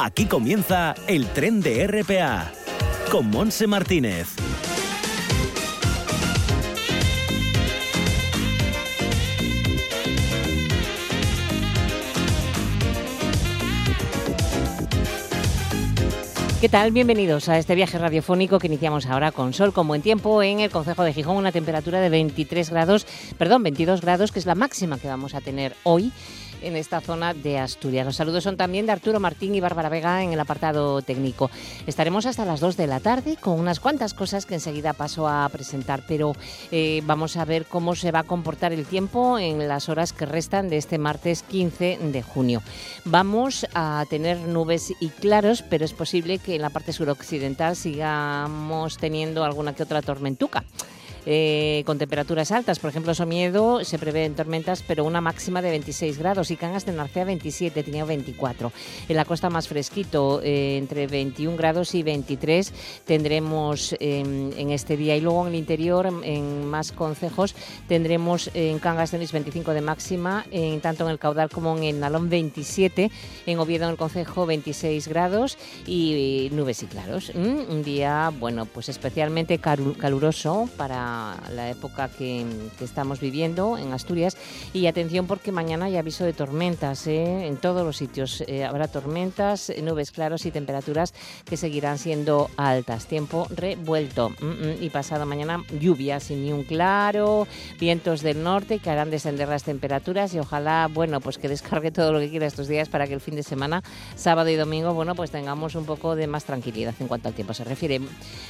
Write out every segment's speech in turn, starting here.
Aquí comienza el tren de RPA con Monse Martínez. ¿Qué tal? Bienvenidos a este viaje radiofónico que iniciamos ahora con sol, con buen tiempo en el Concejo de Gijón, una temperatura de 23 grados, perdón, 22 grados, que es la máxima que vamos a tener hoy en esta zona de Asturias. Los saludos son también de Arturo Martín y Bárbara Vega en el apartado técnico. Estaremos hasta las 2 de la tarde con unas cuantas cosas que enseguida paso a presentar, pero eh, vamos a ver cómo se va a comportar el tiempo en las horas que restan de este martes 15 de junio. Vamos a tener nubes y claros, pero es posible que en la parte suroccidental sigamos teniendo alguna que otra tormentuca. Eh, con temperaturas altas. Por ejemplo, Somiedo se prevé en tormentas, pero una máxima de 26 grados y Cangas de Narcea 27, tenía 24. En la costa más fresquito, eh, entre 21 grados y 23 tendremos en este día. Y luego en el interior, en, más concejos, tendremos en Cangas tenéis 25 de máxima, en, tanto en el caudal como en el Nalón 27, en Oviedo en el concejo 26 grados y, nubes y claros. Mm, un día, bueno, pues especialmente caluroso para la época que, estamos viviendo en Asturias. Y atención porque mañana hay aviso de tormentas ¿eh? en todos los sitios. Eh, habrá tormentas, nubes claros y temperaturas que seguirán siendo altas. Tiempo revuelto. Y pasado mañana lluvia sin ni un claro, vientos del norte que harán descender las temperaturas y ojalá, bueno, pues que descargue todo lo que quiera estos días para que el fin de semana, sábado y domingo, bueno, pues tengamos un poco de más tranquilidad en cuanto al tiempo se refiere.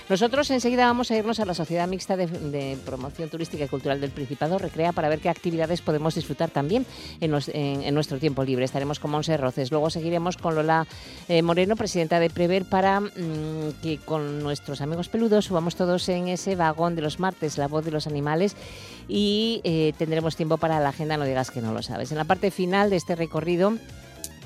Nosotros enseguida vamos a irnos a la Sociedad Mixta de de Promoción Turística y Cultural del Principado Recrea para ver qué actividades podemos disfrutar también en, nuestro tiempo libre. Estaremos con Monse Roces. Luego seguiremos con Lola eh, Moreno, presidenta de Prever, para mm, que con nuestros amigos peludos subamos todos en ese vagón de los martes, la voz de los animales, y eh, tendremos tiempo para la agenda, no digas que no lo sabes. En la parte final de este recorrido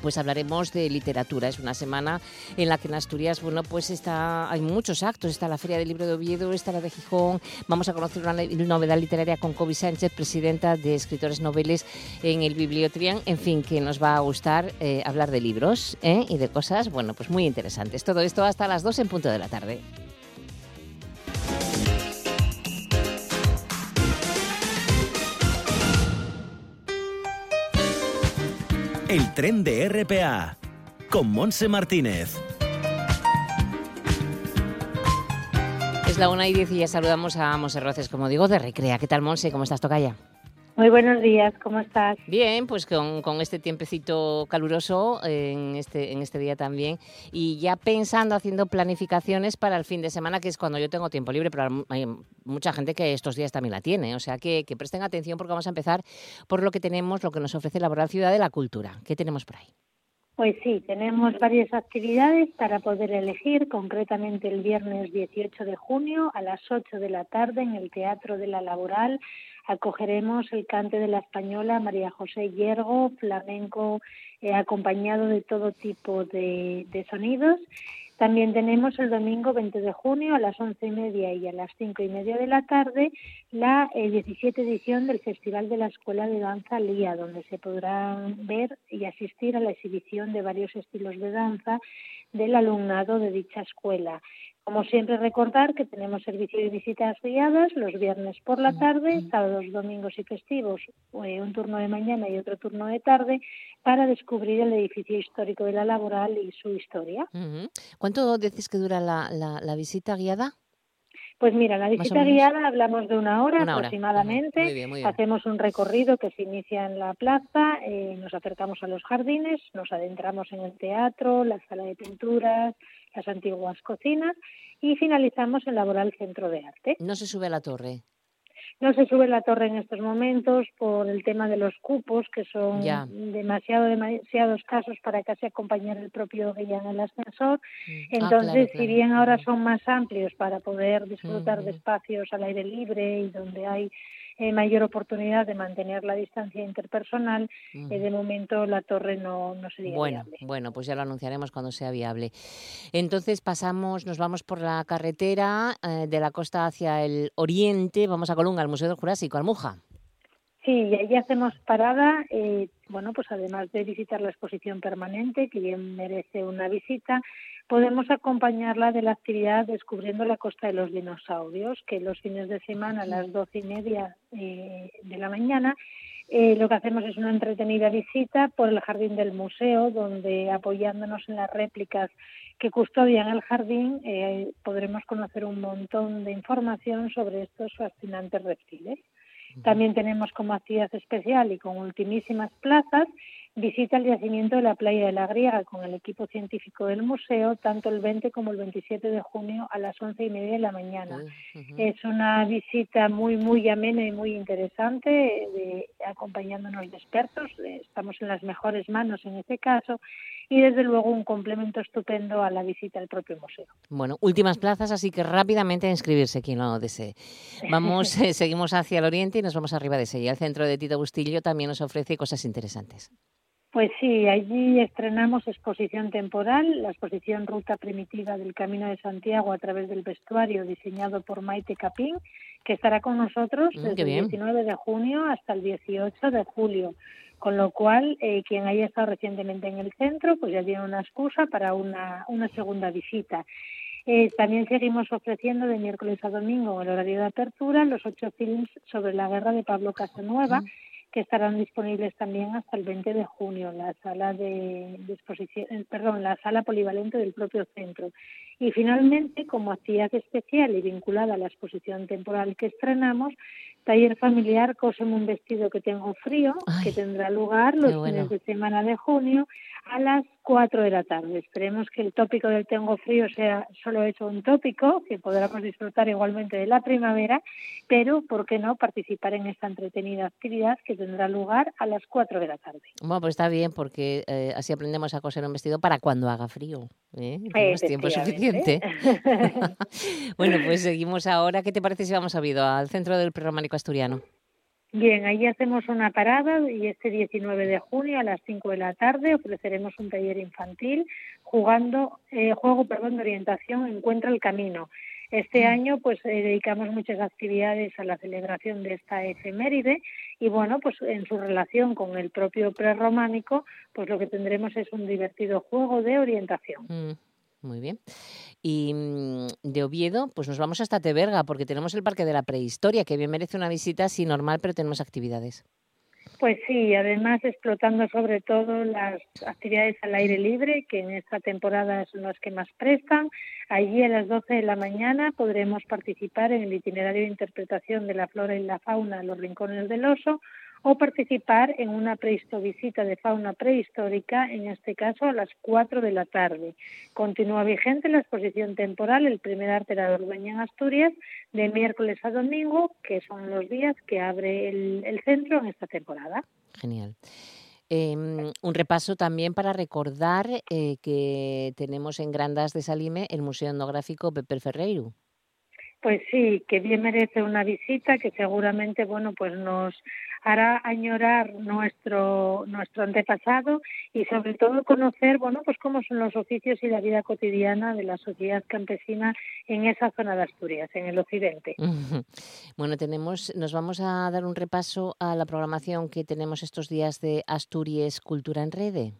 pues hablaremos de literatura. Es una semana en la que en Asturias, bueno, pues está, hay muchos actos. Está la Feria del Libro de Oviedo, está la de Gijón. Vamos a conocer una novedad literaria con Kobe Sánchez, presidenta de Escritores Noveles en el Bibliotrian. En fin, que nos va a gustar eh, hablar de libros ¿eh? y de cosas, bueno, pues muy interesantes. Todo esto hasta las 2 en punto de la tarde. El tren de RPA con Monse Martínez. Es la una y diez y ya saludamos a Monse Roces, como digo, de Recrea. ¿Qué tal, Monse? ¿Cómo estás, Tocaya? Muy buenos días, ¿cómo estás? Bien, pues con, este tiempecito caluroso en este, en este día también y ya pensando, haciendo planificaciones para el fin de semana, que es cuando yo tengo tiempo libre, pero hay mucha gente que estos días también la tiene, o sea que, que presten atención porque vamos a empezar por lo que tenemos, lo que nos ofrece Laboral Ciudad de la Cultura. ¿Qué tenemos por ahí? Pues sí, tenemos varias actividades para poder elegir, concretamente el viernes 18 de junio a las 8 de la tarde en el Teatro de la Laboral acogeremos el cante de la española María José Yergo, flamenco eh, acompañado de todo tipo de, sonidos. También tenemos el domingo 20 de junio a las once y media y a las cinco y media de la tarde la 17 eh, edición del Festival de la Escuela de Danza Lía, donde se podrán ver y asistir a la exhibición de varios estilos de danza del alumnado de dicha escuela. Como siempre, recordar que tenemos servicio de visitas guiadas los viernes por la tarde, sábados, domingos y festivos, eh, un turno de mañana y otro turno de tarde, para descubrir el edificio histórico de la laboral y su historia. ¿Cuánto dices que dura la, la, visita guiada? Pues mira, la visita guiada hablamos de una hora aproximadamente. Hacemos un recorrido que se inicia en la plaza, eh, nos acercamos a los jardines, nos adentramos en el teatro, la sala de pinturas, las antiguas cocinas y finalizamos el Laboral Centro de Arte. ¿No se sube a la torre? No se sube la torre en estos momentos por el tema de los cupos, que son demasiado demasiados casos para casi acompañar el propio guía en el ascensor. Mm. Ah, Entonces, si bien ahora son más amplios para poder disfrutar de espacios al aire libre y donde hay eh, mayor oportunidad de mantener la distancia interpersonal. Eh, de momento la torre no, no sería bueno, viable. Bueno, pues ya lo anunciaremos cuando sea viable. Entonces pasamos, nos vamos por la carretera eh, de la costa hacia el oriente, vamos a Colunga, al Museo del Jurásico, Almuja. Sí, ahí hacemos parada, eh, bueno, pues además de visitar la exposición permanente, que bien merece una visita, podemos acompañarla de la actividad Descubriendo la Costa de los Dinosaurios, que los fines de semana a las doce y media eh, de la mañana eh, lo que hacemos es una entretenida visita por el jardín del museo, donde apoyándonos en las réplicas que custodian el jardín, eh, podremos conocer un montón de información sobre estos fascinantes reptiles. También tenemos como actividad especial y con ultimísimas plazas visita el yacimiento de la playa de la Griega con el equipo científico del museo, tanto el 20 como el 27 de junio a las once y media de la mañana. Es una visita muy, muy amena y muy interesante, de, acompañándonos de expertos. Estamos en las mejores manos en este caso y desde luego un complemento estupendo a la visita al propio museo. Bueno, últimas plazas, así que rápidamente a inscribirse quien lo desee. Vamos, eh, seguimos hacia el oriente y nos vamos arriba de Sella. El centro de Tito Bustillo también nos ofrece cosas interesantes. Pues sí, allí estrenamos exposición temporal, la exposición Ruta Primitiva del Camino de Santiago a través del vestuario diseñado por Maite Capín, que estará con nosotros mm, desde el 19 de junio hasta el 18 de julio. Con lo cual, eh, quien haya estado recientemente en el centro, pues ya tiene una excusa para una, una segunda visita. Eh, también seguimos ofreciendo de miércoles a domingo en el horario de apertura los ocho films sobre la guerra de Pablo Casanueva. Mm que estarán disponibles también hasta el 20 de junio en la sala de, exposición, eh, perdón, la sala polivalente del propio centro. Y finalmente, como actividad especial y vinculada a la exposición temporal que estrenamos, taller familiar Cóseme un vestido que tengo frío, que tendrá lugar los fines de semana de junio a las 4 de la tarde. Esperemos que el tópico del tengo frío sea solo hecho un tópico, que podamos disfrutar igualmente de la primavera, pero, ¿por qué no participar en esta entretenida actividad que tendrá lugar a las 4 de la tarde? Bueno, pues está bien, porque eh, así aprendemos a coser un vestido para cuando haga frío. ¿eh? Tenemos tiempo suficiente. bueno, pues seguimos ahora. ¿Qué te parece si vamos a Vido, al centro del prerrománico asturiano? Bien, ahí hacemos una parada y este 19 de junio a las 5 de la tarde ofreceremos un taller infantil jugando eh, juego perdón de orientación encuentra el camino. Este mm. año pues eh, dedicamos muchas actividades a la celebración de esta efeméride y bueno, pues en su relación con el propio prerrománico, pues lo que tendremos es un divertido juego de orientación. Mm. Muy bien. Y mm, de Oviedo, pues nos vamos hasta Teberga, porque tenemos el Parque de la Prehistoria, que bien merece una visita, sí, normal, pero tenemos actividades. Pues sí, además explotando sobre todo las actividades al aire libre, que en esta temporada son las que más prestan. Allí a las 12 de la mañana podremos participar en el itinerario de interpretación de la flora y la fauna Los Rincones del Oso, o participar en una visita de fauna prehistórica, en este caso a las 4 de la tarde. Continúa vigente la exposición temporal El primer arte de en Asturias de miércoles a domingo, que son los días que abre el, centro en esta temporada. Genial. Em, un repaso también para recordar eh, que tenemos en Grandas de Salime el Museo Etnográfico Pepe Ferreiro. Pues sí, que bien merece una visita, que seguramente, bueno, pues nos hará añorar nuestro nuestro antepasado y sobre todo conocer, bueno, pues cómo son los oficios y la vida cotidiana de la sociedad campesina en esa zona de Asturias, en el occidente. Bueno, tenemos, nos vamos a dar un repaso a la programación que tenemos estos días de Asturias Cultura en Rede.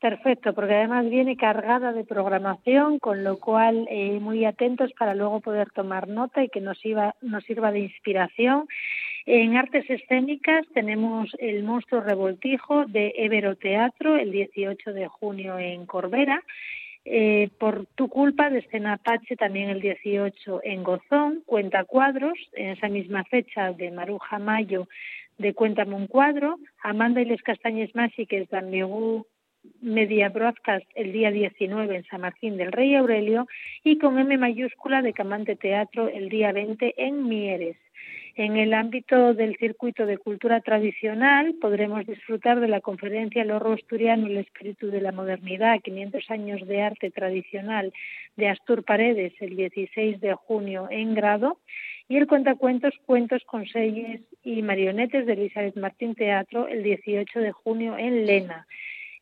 Perfecto, porque además viene cargada de programación, con lo cual eh, muy atentos para luego poder tomar nota y que nos, iba, nos sirva de inspiración. En artes escénicas tenemos El monstruo revoltijo de Evero Teatro el 18 de junio en Corbera. Eh, por tu culpa de Escena Apache también el 18 en Gozón, Cuenta Cuadros, en esa misma fecha de Maruja Mayo de Cuéntame un cuadro, Amanda y les Castañes Mágiques de Ambigu Media Broadcast el día 19 en San Martín del Rey Aurelio y con M mayúscula de Camante Teatro el día 20 en Mieres. En el ámbito del circuito de cultura tradicional podremos disfrutar de la conferencia El horror asturiano, el espíritu de la modernidad, 500 años de arte tradicional de Astur Paredes el 16 de junio en Grado y el cuentacuentos Cuentos con Selles y Marionetes de Elizabeth Martín Teatro el 18 de junio en Lena.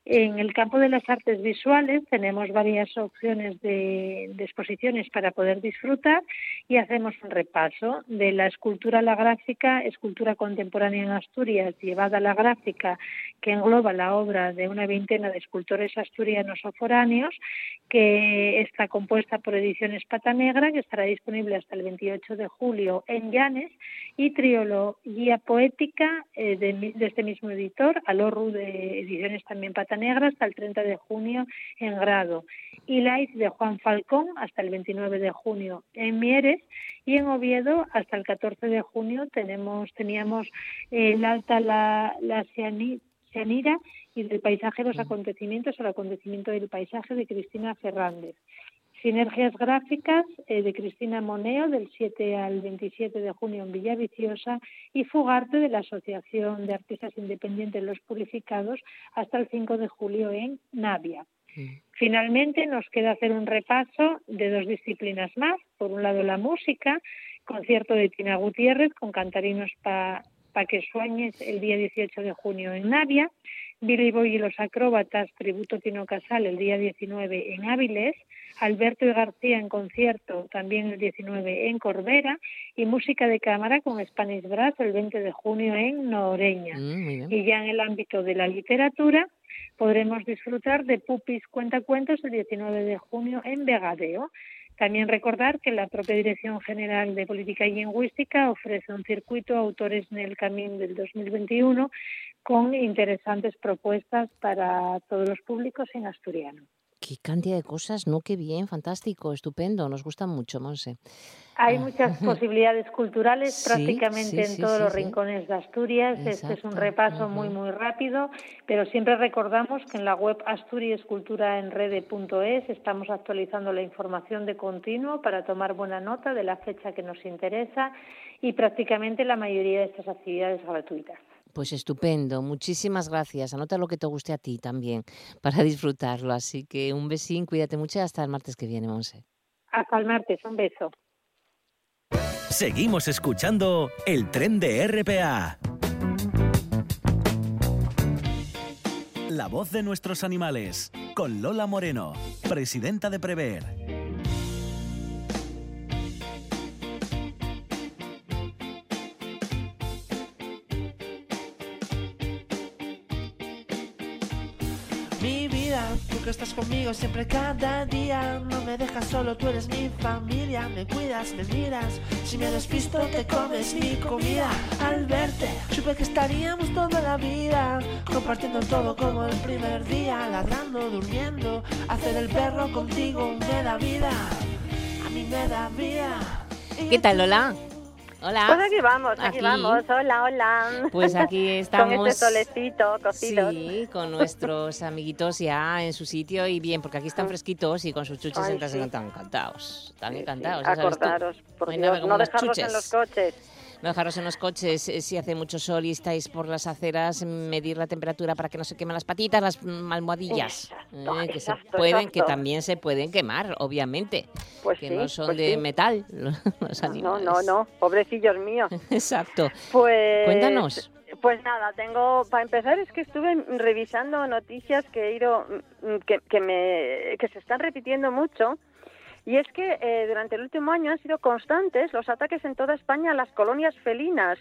En el campo de las artes visuales tenemos varias opciones de, exposiciones para poder disfrutar y hacemos un repaso de la escultura a la gráfica, escultura contemporánea en Asturias, llevada a la gráfica, que engloba la obra de una veintena de escultores asturianos o foráneos, que está compuesta por Ediciones Pata Negra, que estará disponible hasta el 28 de julio en Llanes, y Triología Poética eh, de, este mismo editor, Alorru de Ediciones también Pata Negra hasta el 30 de junio en Grado. Y Life de Juan Falcón hasta el 29 de junio en Mieres. Y en Oviedo hasta el 14 de junio tenemos teníamos el Alta la, la Cianira y del paisaje los acontecimientos, el acontecimiento del paisaje de Cristina Fernández. Sinergias Gráficas eh, de Cristina Moneo del 7 al 27 de junio en Villaviciosa y Fugarte de la Asociación de Artistas Independientes Los Purificados hasta el 5 de julio en Navia. Mm. Finalmente nos queda hacer un repaso de dos disciplinas más. Por un lado la música, concierto de Tina Gutiérrez con cantarinos para pa que sueñes el día 18 de junio en Navia, Billy Boy y los acróbatas, tributo Tino Casal el día 19 en Áviles, Alberto y García en concierto también el 19 en Corbera y música de cámara con Spanish Brass el 20 de junio en Noreña. Mm, y ya en el ámbito de la literatura podremos disfrutar de Pupis Cuentacuentos el 19 de junio en Vegadeo. También recordar que la propia Dirección General de Política y Lingüística ofrece un circuito a autores en el camino del 2021 con interesantes propuestas para todos los públicos en asturiano. Qué cantidad de cosas, ¿no? Qué bien, fantástico, estupendo, nos gusta mucho, Monse. Hay ah. muchas posibilidades culturales prácticamente en todos los rincones de Asturias. Este es un repaso muy, muy rápido, pero siempre recordamos que en la web asturiasculturaenrede.es estamos actualizando la información de continuo para tomar buena nota de la fecha que nos interesa y prácticamente la mayoría de estas actividades gratuitas. Pues estupendo, muchísimas gracias. Anota lo que te guste a ti también para disfrutarlo. Así que un besín, cuídate mucho y hasta el martes que viene, Monse. Hasta el martes, un beso. Seguimos escuchando el tren de RPA. La voz de nuestros animales, con Lola Moreno, presidenta de Prever. Que estás conmigo siempre cada día. No me dejas solo, tú eres mi familia. Me cuidas, me miras. Si me despisto, te comes mi comida. Al verte, supe que estaríamos toda la vida. Compartiendo todo como el primer día. Ladrando, durmiendo. Hacer el perro contigo me da vida. A mí me da vida. ¿Qué tal, Lola? Hola. Pues aquí vamos, aquí, vamos. Hola, hola. Pues aquí estamos. con este solecito, cocido. Sí, con nuestros amiguitos ya en su sitio y bien, porque aquí están fresquitos y con sus chuches en casa están encantados. Están encantados. Acordaros, por Dios, no dejarlos en los coches no dejaros en los coches eh, si hace mucho sol y estáis por las aceras, medir la temperatura para que no se quemen las patitas, las almohadillas, eh, que se pueden, que también se pueden quemar, obviamente, pues que no son pues de metal los animales. No, no, no, pobrecillos míos. Exacto. Pues cuéntanos. Pues nada, tengo para empezar es que estuve revisando noticias que he ido mm, que, que me que se están repitiendo mucho y es que eh, durante el último año han sido constantes los ataques en toda España a las colonias felinas,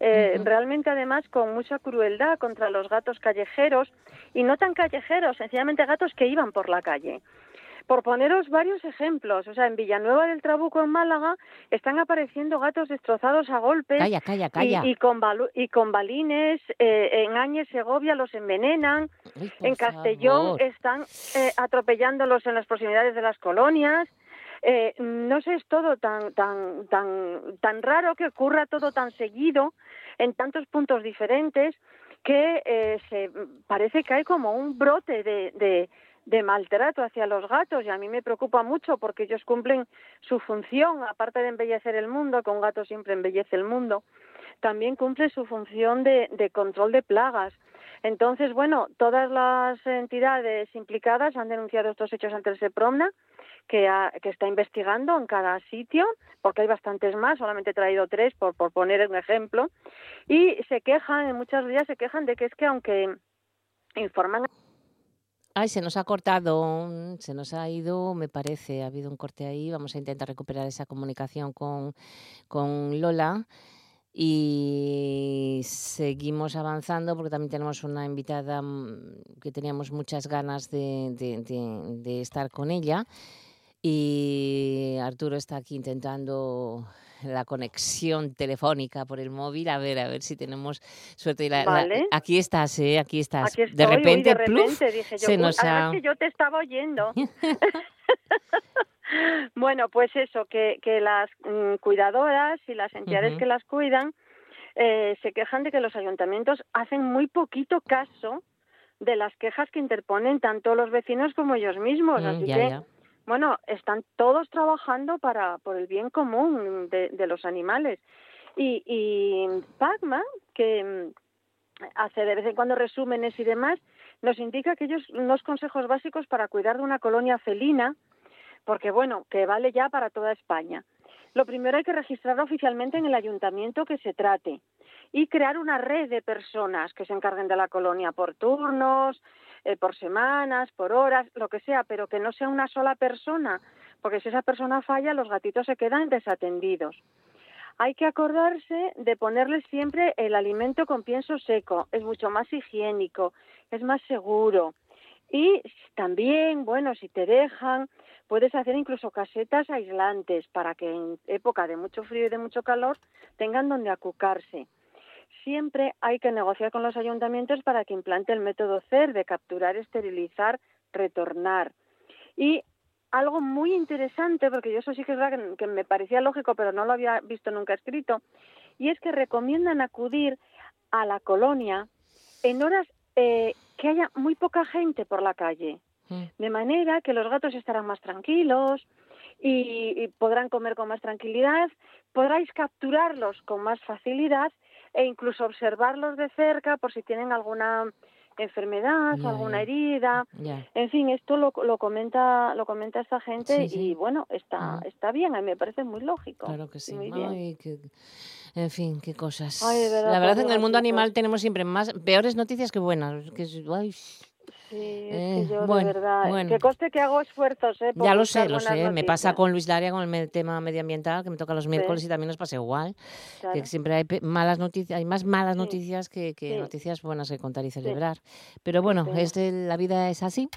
eh, realmente además con mucha crueldad contra los gatos callejeros y no tan callejeros, sencillamente gatos que iban por la calle. Por poneros varios ejemplos, o sea, en Villanueva del Trabuco, en Málaga, están apareciendo gatos destrozados a golpes calla, calla, calla. Y, con y con balines, eh, en Áñez, Segovia los envenenan, en Castellón están eh, atropellándolos en las proximidades de las colonias, eh, no sé, es todo tan, tan, tan, tan raro que ocurra todo tan seguido en tantos puntos diferentes que eh, se parece que hay como un brote de, de, maltrato hacia los gatos y a mí me preocupa mucho porque ellos cumplen su función, aparte de embellecer el mundo, que un gato siempre embellece el mundo, también cumple su función de, de control de plagas. Entonces, bueno, todas las entidades implicadas han denunciado estos hechos ante el SEPROMNA que, que está investigando en cada sitio, porque hay bastantes más, solamente he traído tres por, por poner un ejemplo, y se quejan, en muchas días se quejan de que es que aunque informan Ay, se nos ha cortado, se nos ha ido, me parece, ha habido un corte ahí. Vamos a intentar recuperar esa comunicación con, con Lola. Y seguimos avanzando porque también tenemos una invitada mm, que teníamos muchas ganas de, de, estar con ella. Y Arturo está aquí intentando la conexión telefónica por el móvil. A ver, a ver si tenemos suerte. aquí estás, ¿eh? Aquí estás. de repente, de repente dije yo, se nos ha... que yo te estaba oyendo. bueno, pues eso, que, que las mm, cuidadoras y las entidades que las cuidan eh, se quejan de que los ayuntamientos hacen muy poquito caso de las quejas que interponen tanto los vecinos como ellos mismos. Mm, Así que, bueno, están todos trabajando para por el bien común de, los animales. Y, y que mm, hace de vez en cuando resúmenes y demás, nos indica que ellos unos consejos básicos para cuidar de una colonia felina, porque bueno, que vale ya para toda España. Lo primero hay que registrarlo oficialmente en el ayuntamiento que se trate y crear una red de personas que se encarguen de la colonia por turnos, eh, por semanas, por horas, lo que sea, pero que no sea una sola persona, porque si esa persona falla, los gatitos se quedan desatendidos. Hay que acordarse de ponerles siempre el alimento con pienso seco, es mucho más higiénico, es más seguro. Y también, bueno, si te dejan, puedes hacer incluso casetas aislantes para que en época de mucho frío y de mucho calor tengan donde acucarse. Siempre hay que negociar con los ayuntamientos para que implante el método CER de capturar, esterilizar, retornar. Y algo muy interesante, porque yo eso sí que es verdad que, que me parecía lógico, pero no lo había visto nunca escrito, y es que recomiendan acudir a la colonia en horas eh, que haya muy poca gente por la calle, mm. de manera que los gatos estarán más tranquilos y, podrán comer con más tranquilidad, podráis capturarlos con más facilidad e incluso observarlos de cerca por si tienen alguna enfermedad, alguna herida. En fin, esto lo, lo, comenta lo comenta esta gente y bueno, está está bien, a mí me parece muy lógico. Claro que sí. En fin, qué cosas. la verdad, en el mundo animal tenemos siempre más peores noticias que buenas. Que, Sí, es que yo de verdad, que coste que hago esfuerzos, ¿eh? ya lo sé, lo sé. Me pasa con Luis Laria con el tema medioambiental, que me toca los miércoles y también nos pasa igual. Que siempre hay malas noticias, hay más malas noticias que, noticias buenas que contar y celebrar. Pero bueno, es la vida es así.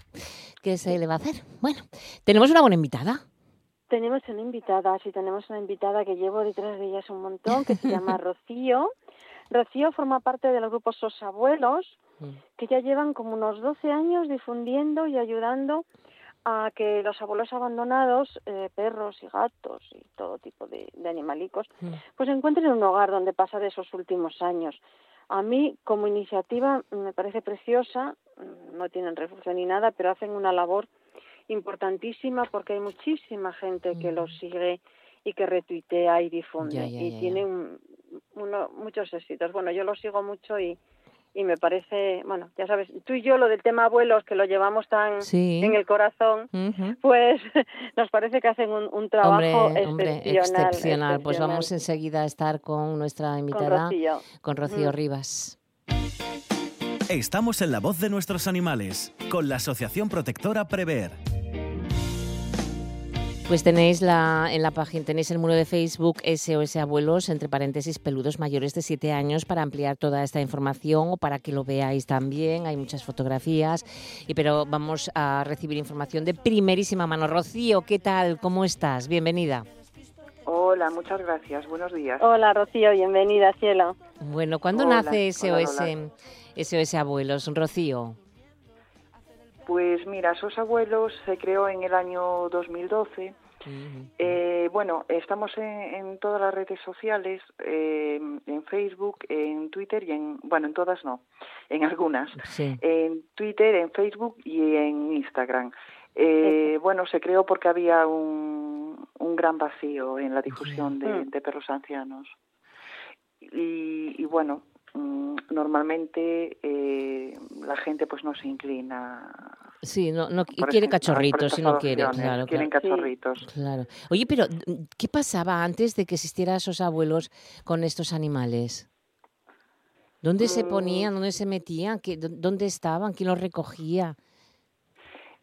¿Qué se le va a hacer? Bueno, tenemos una buena invitada. Tenemos una invitada, sí, tenemos una invitada que llevo detrás de ella un montón, que se llama Rocío. Rocío forma parte del grupo Sos Abuelos, mm. que ya llevan como unos 12 años difundiendo y ayudando a que los abuelos abandonados, eh, perros y gatos y todo tipo de, animalicos, mm. pues encuentren un hogar donde pasar esos últimos años. A mí, como iniciativa, me parece preciosa, no tienen refugio ni nada, pero hacen una labor importantísima porque hay muchísima gente que lo sigue y que retuitea y difunde y tiene uno, muchos éxitos. Bueno, yo lo sigo mucho y, y me parece, bueno, ya sabes, tú y yo lo del tema abuelos que lo llevamos tan en el corazón, pues nos parece que hacen un, trabajo excepcional, Pues vamos enseguida a estar con nuestra invitada, con Rocío, Rivas. Estamos en la voz de nuestros animales, con la Asociación Protectora Prever. Pues tenéis la, en la página, tenéis el muro de Facebook SOS Abuelos, entre paréntesis, peludos mayores de 7 años, para ampliar toda esta información o para que lo veáis también. Hay muchas fotografías, y, pero vamos a recibir información de primerísima mano. Rocío, ¿qué tal? ¿Cómo estás? Bienvenida. Hola, muchas gracias. Buenos días. Hola, Rocío, bienvenida, cielo. Bueno, ¿cuándo nace SOS, SOS Abuelos, Rocío? Pues mira, SOS Abuelos se creó en el año 2012. Eh, bueno, estamos en, todas las redes sociales, eh, en Facebook, en Twitter y en, bueno, en todas no, en algunas. En Twitter, en Facebook y en Instagram. Eh, bueno, se creó porque había un, un gran vacío en la difusión de, mm. perros ancianos. Y, y, bueno, normalmente eh, la gente pues no se inclina Sí, no, no quiere cachorritos si no quiere, claro. Quieren cachorritos. Claro. Oye, pero ¿qué pasaba antes de que existieran esos abuelos con estos animales? ¿Dónde se mm. ponían? ¿Dónde se metían? ¿Dónde estaban? ¿Quién los recogía?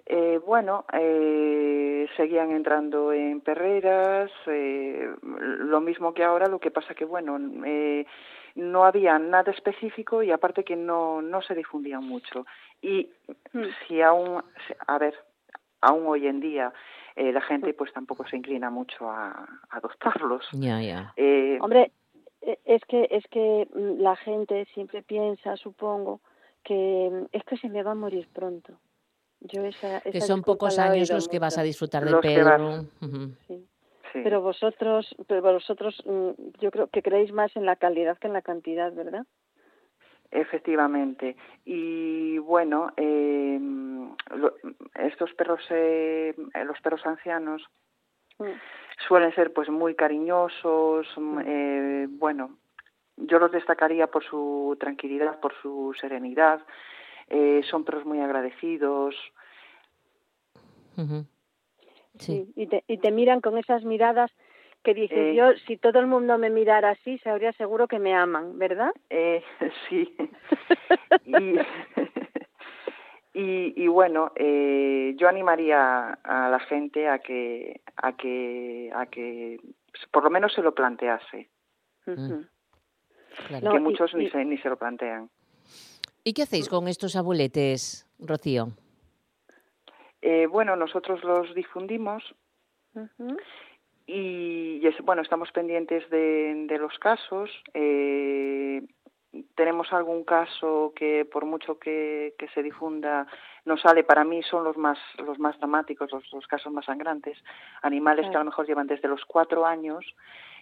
Eh, bueno, eh, seguían entrando en perreras, eh, lo mismo que ahora, lo que pasa que, bueno, eh, no había nada específico y aparte que no, no se difundían mucho. Y mm. si aún, a ver, aún hoy en día eh, la gente pues tampoco se inclina mucho a, adoptarlos. Ya, ya. Eh, Hombre, e, es que, es que mm, la gente siempre piensa, supongo, que mm, es que se me va a morir pronto. Yo esa, que son pocos años los que vas a disfrutar de Pedro. sí. Pero vosotros, pero vosotros, mm, yo creo que creéis más en la calidad que en la cantidad, ¿verdad? Efectivamente. Y bueno, eh, estos perros, eh, los perros ancianos, mm. suelen ser pues muy cariñosos. Mm, eh, bueno, yo los destacaría por su tranquilidad, por su serenidad. Eh, son perros muy agradecidos. Sí. y, te, y te miran con esas miradas que dices, eh, yo si todo el mundo me mirara así, sabría seguro que me aman, ¿verdad? Eh, sí. y, y, bueno, eh, yo animaría a la gente a que, a que, a que por lo menos se lo plantease. Mm. Que muchos ni, se, ni se lo plantean. ¿Y qué hacéis con estos abuletes, Rocío? Eh, bueno, nosotros los difundimos y, bueno, estamos pendientes de, de los casos. Eh, tenemos algún caso que por mucho que, que, se difunda no sale. Para mí son los más los más dramáticos los, los casos más sangrantes. Animales que a lo mejor llevan desde los cuatro años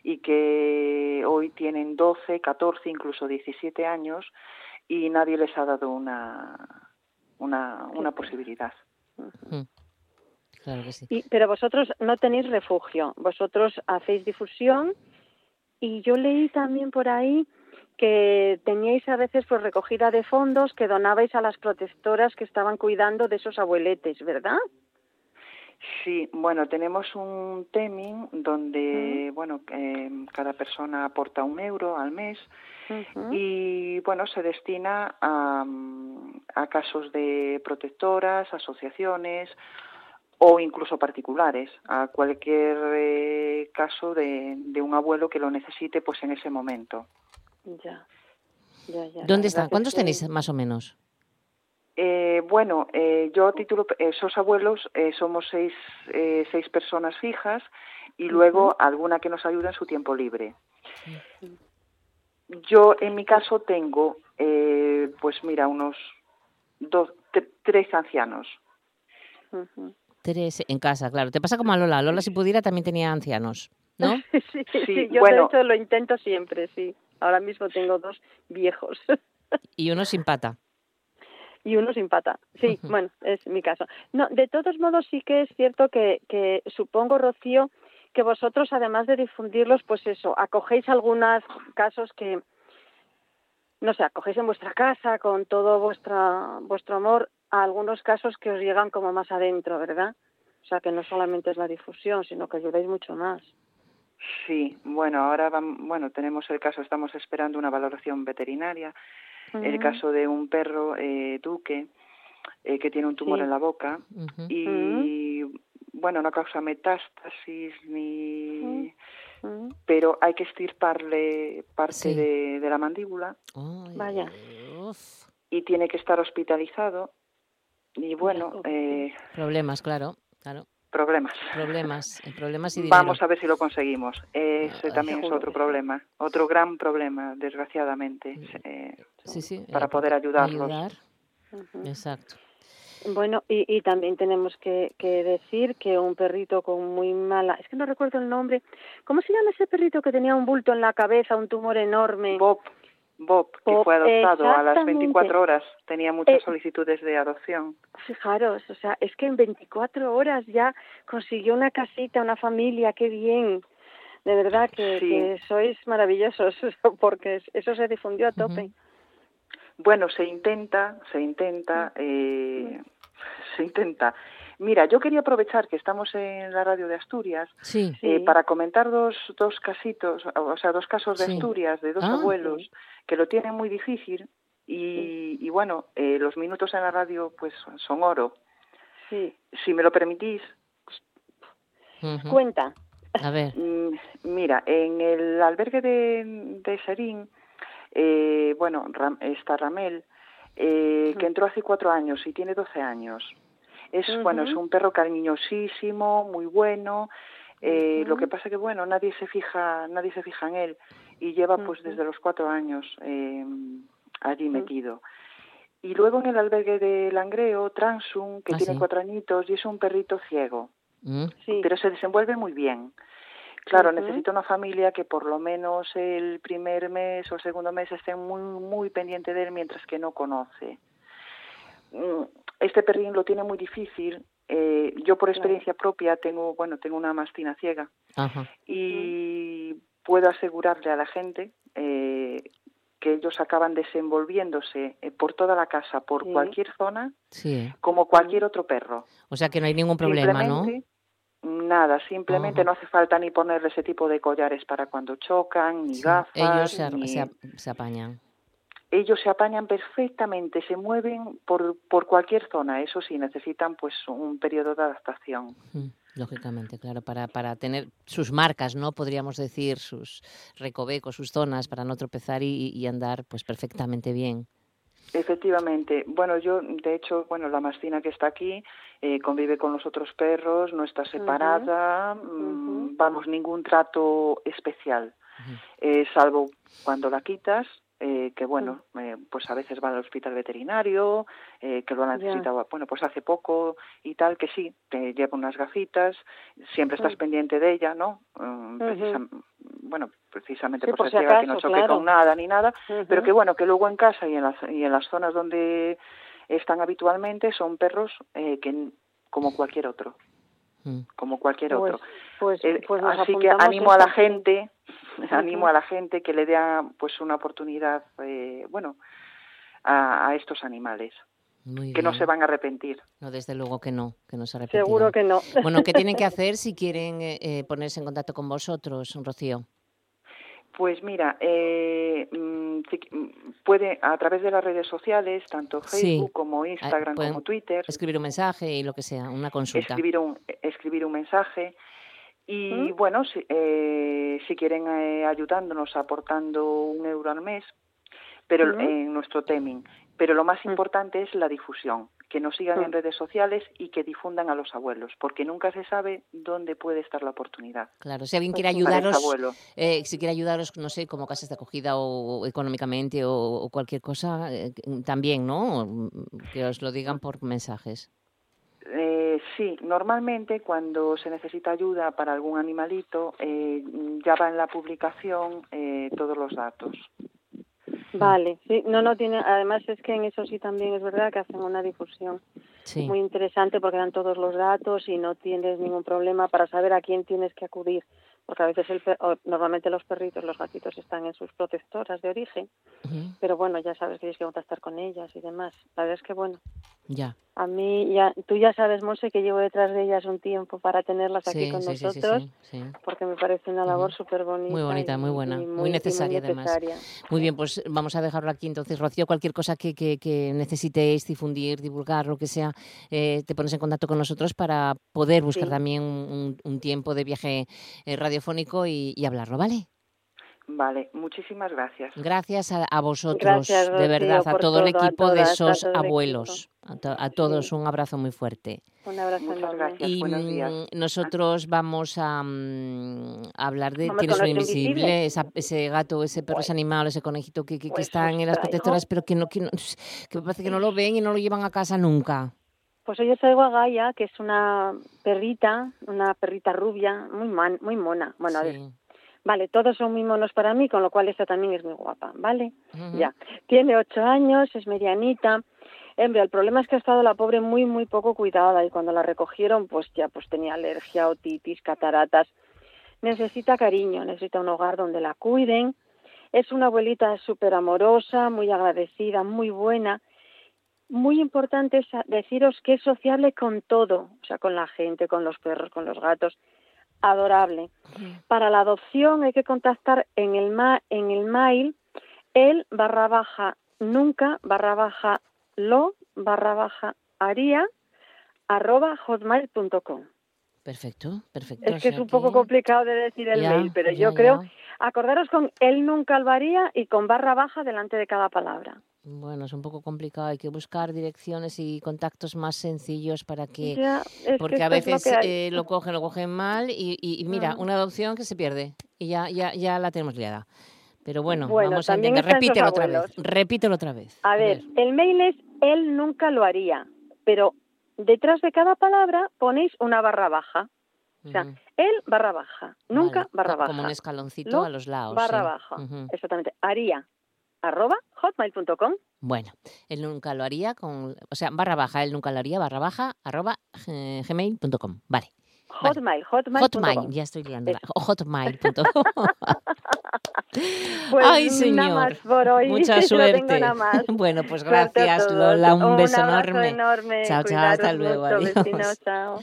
y que hoy tienen 12, 14, incluso 17 años y nadie les ha dado una una, una posibilidad. Claro que sí. pero vosotros no tenéis refugio, vosotros hacéis difusión y yo leí también por ahí que teníais a veces pues recogida de fondos que donabais a las protectoras que estaban cuidando de esos abueletes, ¿verdad? Sí, bueno, tenemos un teming donde, bueno, eh, cada persona aporta un euro al mes y, bueno, se destina a, a casos de protectoras, asociaciones o incluso particulares, a cualquier eh, caso de, de, un abuelo que lo necesite pues en ese momento. Ya. ya, ya ¿Dónde están? ¿Cuántos tenéis más o menos? Eh, bueno, eh, yo a título, esos abuelos eh, somos seis, eh, seis personas fijas y luego uh -huh. alguna que nos ayuda en su tiempo libre. Sí. Yo, en mi caso, tengo, eh, pues mira, unos dos, tres ancianos. Uh -huh. Tres en casa, claro. Te pasa como a Lola. Lola, si pudiera, también tenía ancianos, ¿no? sí, sí, yo bueno. de hecho lo intento siempre, sí. Ahora mismo tengo dos viejos. y uno sin pata. Y uno sin pata. Sí, uh -huh. bueno, es mi caso. No, de todos modos sí que es cierto que, que supongo, Rocío, que vosotros, además de difundirlos, pues eso, acogéis algunos casos que, no sé, acogéis en vuestra casa con todo vuestra, vuestro amor a algunos casos que os llegan como más adentro, ¿verdad? O sea, que no solamente es la difusión, sino que ayudáis mucho más. Sí, bueno, ahora vamos, bueno, tenemos el caso, estamos esperando una valoración veterinaria, uh -huh. el caso de un perro eh, duque eh, que tiene un tumor sí. en la boca uh -huh. y, uh -huh. Bueno, no causa metástasis ni... Pero hay que estirparle parte sí. de, de, la mandíbula. Vaya. Y tiene que estar hospitalizado y bueno... Eh, problemas, claro, claro. Problemas. Problemas, problemas y dinero. Vamos a ver si lo conseguimos. Ese también es otro problema, otro gran problema, desgraciadamente, eh, sí, sí, para eh, poder ayudarlos. Ayudar. Uh -huh. Exacto. Bueno, y, y también tenemos que, que, decir que un perrito con muy mala, es que no recuerdo el nombre, ¿cómo se llama ese perrito que tenía un bulto en la cabeza, un tumor enorme? Bob. Bob, que fue adoptado a las 24 horas. Tenía muchas eh, solicitudes de adopción. Fijaros, o sea, es que en 24 horas ya consiguió una casita, una familia, qué bien. De verdad que, sí. que sois maravillosos, porque eso se difundió a tope. Uh -huh. Bueno, se intenta, se intenta, eh, se intenta. Mira, yo quería aprovechar que estamos en la radio de Asturias sí, eh, sí. para comentar dos, dos casitos, o sea, dos casos de sí. Asturias, de dos ah, abuelos que lo tienen muy difícil y, y bueno, eh, los minutos en la radio pues son oro. Sí. Si me lo permitís. Cuenta. A ver. Mm, mira, en el albergue de, de Serín, eh, bueno, está Ramel, eh, que entró hace cuatro años y tiene doce años. Es, bueno, es un perro cariñosísimo, muy bueno. Eh, Lo que pasa que, bueno, nadie se fija, nadie se fija en él y lleva, pues, desde los cuatro años eh, allí metido. Y luego en el albergue de Langreo, Transum, que ah, tiene cuatro añitos y es un perrito ciego. Mm. Sí. Pero se desenvuelve muy bien. Claro, necesita una familia que por lo menos el primer mes o el segundo mes esté muy, muy pendiente de él mientras que no conoce. Mm, este perrín lo tiene muy difícil. Eh, yo por experiencia propia tengo, bueno, tengo una mastina ciega y puedo asegurarle a la gente eh, que ellos acaban desenvolviéndose eh, por toda la casa, por cualquier zona, como cualquier otro perro. O sea que no hay ningún problema, ¿no? Nada, simplemente no hace falta ni ponerle ese tipo de collares para cuando chocan, ni gafas. Ellos se, se, apañan. Ellos se apañan perfectamente, se mueven por, por cualquier zona. Eso sí, necesitan pues un periodo de adaptación. Lógicamente, claro, para, para tener sus marcas, ¿no? Podríamos decir, sus recovecos, sus zonas, para no tropezar y, y andar pues perfectamente bien. Efectivamente. Bueno, yo, de hecho, bueno, la mastina que está aquí eh, convive con los otros perros, no está separada, mm, vamos, ningún trato especial, eh, salvo cuando la quitas, eh, que bueno, eh, pues a veces va al hospital veterinario, eh, que lo ha necesitado, bueno, pues hace poco y tal, que sí, te lleva unas gafitas, siempre estás pendiente de ella, ¿no? Mm, bueno, precisamente por, si que no choque con nada ni nada, pero que bueno, que luego en casa y en, las, y en las zonas donde están habitualmente son perros que como cualquier otro. Mm. como cualquier pues, otro. Pues, pues así que animo a la gente animo a la gente que le dé pues una oportunidad, eh, bueno, a, estos animales. que no se van a arrepentir. No, desde luego que no, que no se arrepentirán. Seguro que no. Bueno, ¿qué tienen que hacer si quieren eh, eh, ponerse en contacto con vosotros, Rocío? Pues mira, eh, mm, puede a través de las redes sociales, tanto Facebook como Instagram como Twitter. Escribir un mensaje y lo que sea, una consulta. Escribir un, escribir un mensaje. Y bueno, si, eh, si quieren eh, ayudándonos aportando un euro al mes, pero en nuestro teming. Pero lo más importante es la difusión, que nos sigan en redes sociales y que difundan a los abuelos, porque nunca se sabe dónde puede estar la oportunidad. Claro, si alguien quiere ayudaros, eh, si quiere ayudaros, no sé, como casas de acogida o, económicamente o, cualquier cosa, también, ¿no? Que os lo digan por mensajes. Eh, sí, normalmente cuando se necesita ayuda para algún animalito, eh, ya va en la publicación eh, todos los datos. Vale, sí, no, no tiene, además es que en eso sí también es verdad que hacen una difusión muy interesante porque dan todos los datos y no tienes ningún problema para saber a quién tienes que acudir porque a veces el normalmente los perritos, los gatitos están en sus protectoras de origen, pero bueno, ya sabes que tienes que contactar con ellas y demás. La verdad es que bueno. Ya. A mí ya tú ya sabes, Monse, que llevo detrás de ellas un tiempo para tenerlas aquí con nosotros, porque me parece una labor súper bonita. Muy bonita, muy buena, muy, necesaria, además. Muy bien, pues vamos a dejarlo aquí entonces, Rocío, cualquier cosa que, que, necesitéis difundir, divulgar, lo que sea, eh, te pones en contacto con nosotros para poder buscar también un, un, tiempo de viaje eh, radiofónico y, y hablarlo, ¿vale? Vale, muchísimas gracias. Gracias a, vosotros, de verdad, a todo, el equipo de esos abuelos. A, todos un abrazo muy fuerte. Un abrazo Muchas gracias. Y Buenos días. Mm, nosotros vamos a, mm, hablar de Tienes un invisible, ese gato, ese perro, ese animal, ese conejito que, que, pues están en las protectoras, pero que no, que no, que me parece que no lo ven y no lo llevan a casa nunca. Pues hoy traigo a Gaia, que es una perrita, una perrita rubia, muy muy mona. Bueno, a ver, Vale, todos son muy monos para mí, con lo cual esta también es muy guapa, ¿vale? Ya. Tiene ocho años, es medianita. Hombre, el problema es que ha estado la pobre muy, muy poco cuidada y cuando la recogieron, pues ya pues tenía alergia, otitis, cataratas. Necesita cariño, necesita un hogar donde la cuiden. Es una abuelita súper amorosa, muy agradecida, muy buena. Muy importante es deciros que es sociable con todo, o sea, con la gente, con los perros, con los gatos adorable. Para la adopción hay que contactar en el, ma en el mail el barra baja nunca barra baja lo barra baja haría arroba hotmail.com. Perfecto, perfecto. Es que es un poco complicado de decir el mail, pero yo creo, acordaros con él nunca alvaría y con barra baja delante de cada palabra. Bueno, es un poco complicado, hay que buscar direcciones y contactos más sencillos para que... porque a veces eh, lo cogen, lo cogen mal y, mira, una adopción que se pierde y ya, ya, ya la tenemos liada. Pero bueno, vamos a intentar. Repítelo otra vez. Repítelo otra vez. A, ver, el mail es él nunca lo haría, pero detrás de cada palabra ponéis una barra baja. O sea, él barra baja, nunca barra baja. Como un escaloncito a los lados. Barra baja, exactamente. Haría, arroba hotmail.com. Bueno, él nunca lo haría con, o sea, barra baja, él nunca lo haría, barra baja, arroba gmail.com. Vale. Hotmail, hotmail. Hotmail, ya estoy liando. Hotmail.com. pues Ay, señor. Mucha suerte. bueno, pues gracias, Lola. Un, beso enorme. enorme. Chao, chao. Hasta luego. Adiós. chao.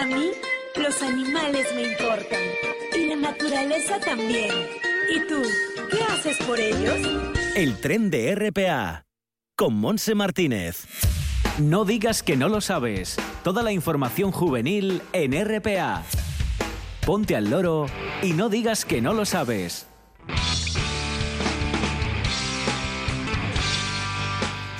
A mí, los animales me importan. Naturaleza también. ¿Y tú? ¿Qué haces por ellos? El tren de RPA. Con Monse Martínez. No digas que no lo sabes. Toda la información juvenil en RPA. Ponte al loro y no digas que no lo sabes.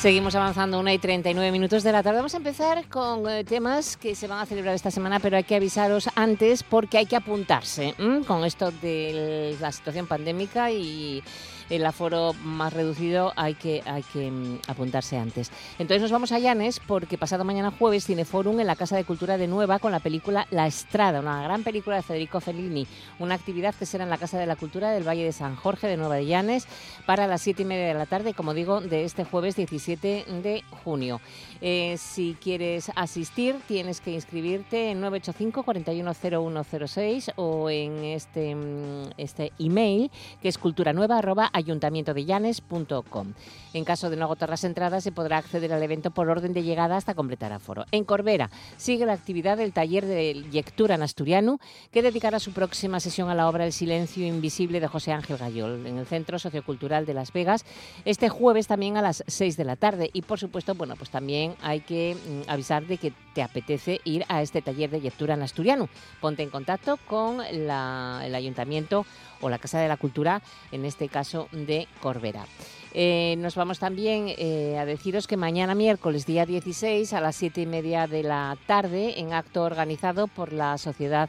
Seguimos avanzando, una y 39 minutos de la tarde. Vamos a empezar con eh, temas que se van a celebrar esta semana, pero hay que avisaros antes porque hay que apuntarse con esto de la situación pandémica y el aforo más reducido hay que, hay que mm, apuntarse antes. Entonces nos vamos a Llanes porque pasado mañana jueves Cineforum en la Casa de Cultura de Nueva con la película La Estrada, una gran película de Federico Fellini, una actividad que será en la Casa de la Cultura del Valle de San Jorge de Nueva de Llanes para las siete y media de la tarde, como digo, de este jueves 17 de junio. Eh, si quieres asistir, tienes que inscribirte en 985 410106 o en este, mm, este email que es culturanueva.com ayuntamientodellanes.com. En caso de no agotar las entradas, se podrá acceder al evento por orden de llegada hasta completar aforo. En Corbera sigue la actividad del taller de lectura en asturiano, que dedicará su próxima sesión a la obra El silencio invisible de José Ángel Gayol, en el Centro Sociocultural de Las Vegas, este jueves también a las 6 de la tarde. Y por supuesto, bueno, pues también hay que mm, avisar de que te apetece ir a este taller de lectura en asturiano. Ponte en contacto con el ayuntamiento o la Casa de la Cultura, en este caso de Corbera. Eh, nos vamos también eh, a deciros que mañana miércoles, día 16, a las siete y media de la tarde, en acto organizado por la Sociedad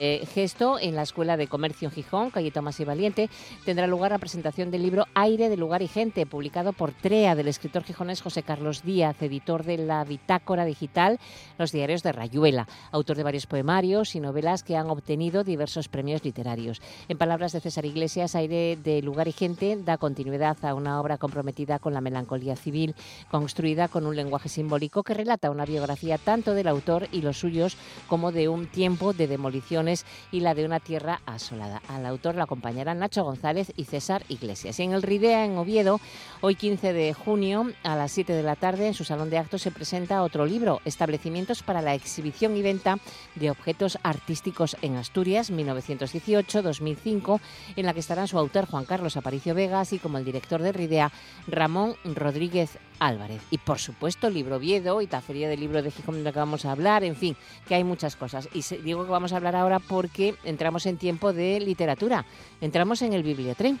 eh, gesto en la Escuela de Comercio en Gijón, calle Tomás y Valiente, tendrá lugar la presentación del libro Aire de Lugar y Gente, publicado por TREA, del escritor gijonés José Carlos Díaz, editor de la bitácora digital Los Diarios de Rayuela, autor de varios poemarios y novelas que han obtenido diversos premios literarios. En palabras de César Iglesias, Aire de Lugar y Gente da continuidad a una obra comprometida con la melancolía civil, construida con un lenguaje simbólico que relata una biografía tanto del autor y los suyos como de un tiempo de demoliciones y la de una tierra asolada. Al autor lo acompañarán Nacho González y César Iglesias. Y en el Ridea, en Oviedo, hoy 15 de junio, a las 7 de la tarde, en su salón de actos se presenta otro libro, Establecimientos para la exhibición y venta de objetos artísticos en Asturias, 1918-2005, en la que estarán su autor Juan Carlos Aparicio Vega, así como el director de Ridea, Ramón Rodríguez Álvarez. Y por supuesto, Libro Viedo y la Feria del Libro de Gijón de la que vamos a hablar, en fin, que hay muchas cosas. Y digo que vamos a hablar ahora porque entramos en tiempo de literatura, entramos en el bibliotren.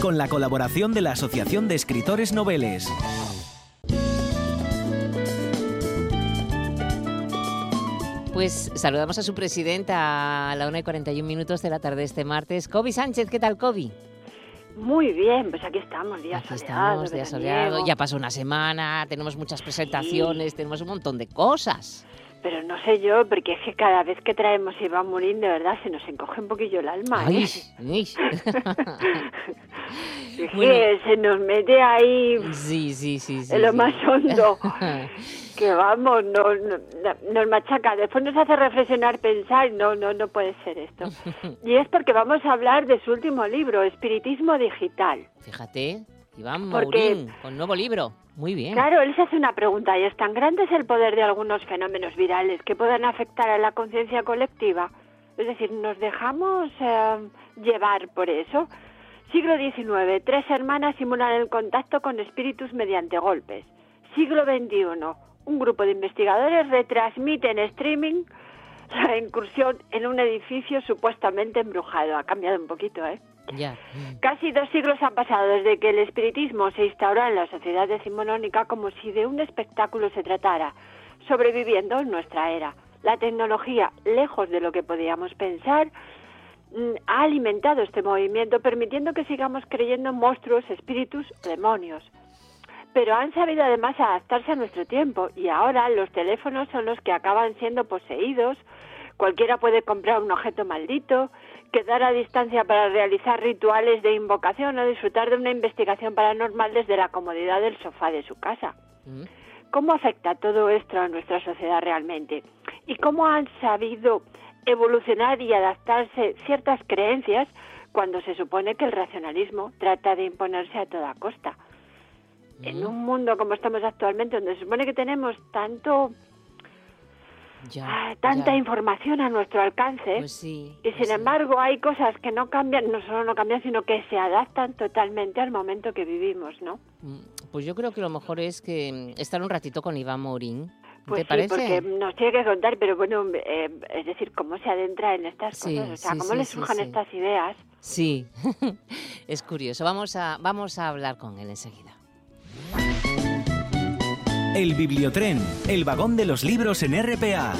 con la colaboración de la Asociación de Escritores Noveles. Pues saludamos a su presidenta a la 1 y 41 minutos de la tarde este martes. Kobe Sánchez, ¿qué tal, Kobe? Muy bien, pues aquí estamos, día aquí Estamos, día soleado. Ya pasó una semana, tenemos muchas presentaciones, tenemos un montón de cosas. Pero no sé yo, porque es que cada vez que traemos a morir, de verdad, se nos encoge un poquillo el alma. ¿eh? es que se nos mete ahí sí, sí, sí, en lo más hondo. que vamos, no, nos machaca, después nos hace reflexionar, pensar, no, no, no puede ser esto. Y es porque vamos a hablar de su último libro, Espiritismo Digital. Fíjate, Iván Maurín, con nuevo libro. Muy bien. Claro, él se hace una pregunta, ¿y es tan grande es el poder de algunos fenómenos virales que puedan afectar a la conciencia colectiva? Es decir, ¿nos dejamos eh, llevar por eso? Siglo XIX, tres hermanas simulan el contacto con espíritus mediante golpes. Siglo XXI, un grupo de investigadores retransmite en streaming la incursión en un edificio supuestamente embrujado. Ha cambiado un poquito, ¿eh? Ya. Casi dos siglos han pasado desde que el espiritismo se instauró en la sociedad decimonónica como si de un espectáculo se tratara, sobreviviendo en nuestra era. La tecnología, lejos de lo que podíamos pensar, mm, ha alimentado este movimiento, permitiendo que sigamos creyendo en monstruos, espíritus, demonios. Pero han sabido además adaptarse a nuestro tiempo y ahora los teléfonos son los que acaban siendo poseídos. Cualquiera puede comprar un objeto maldito, quedar a distancia para realizar rituales de invocación o disfrutar de una investigación paranormal desde la comodidad del sofá de su casa. Mm. ¿Cómo afecta todo esto a nuestra sociedad realmente? ¿Y cómo han sabido evolucionar y adaptarse ciertas creencias cuando se supone que el racionalismo trata de imponerse a toda costa? En mm. un mundo como estamos actualmente, donde se supone que tenemos tanto Ah, tanta información a nuestro alcance pues y sin pues embargo hay cosas que no cambian, no solo no cambian, sino que se adaptan totalmente al momento que vivimos, ¿no? Mm, pues yo creo que lo mejor es que mm, estar un ratito con Iván Morín. Pues ¿Te parece? porque nos tiene que contar, pero bueno, eh, es decir, cómo se adentra en estas cosas, o sea, cómo le surjan estas ideas. Sí, es curioso. Vamos a, vamos a hablar con él enseguida. El Bibliotren, el vagón de los libros en RPA.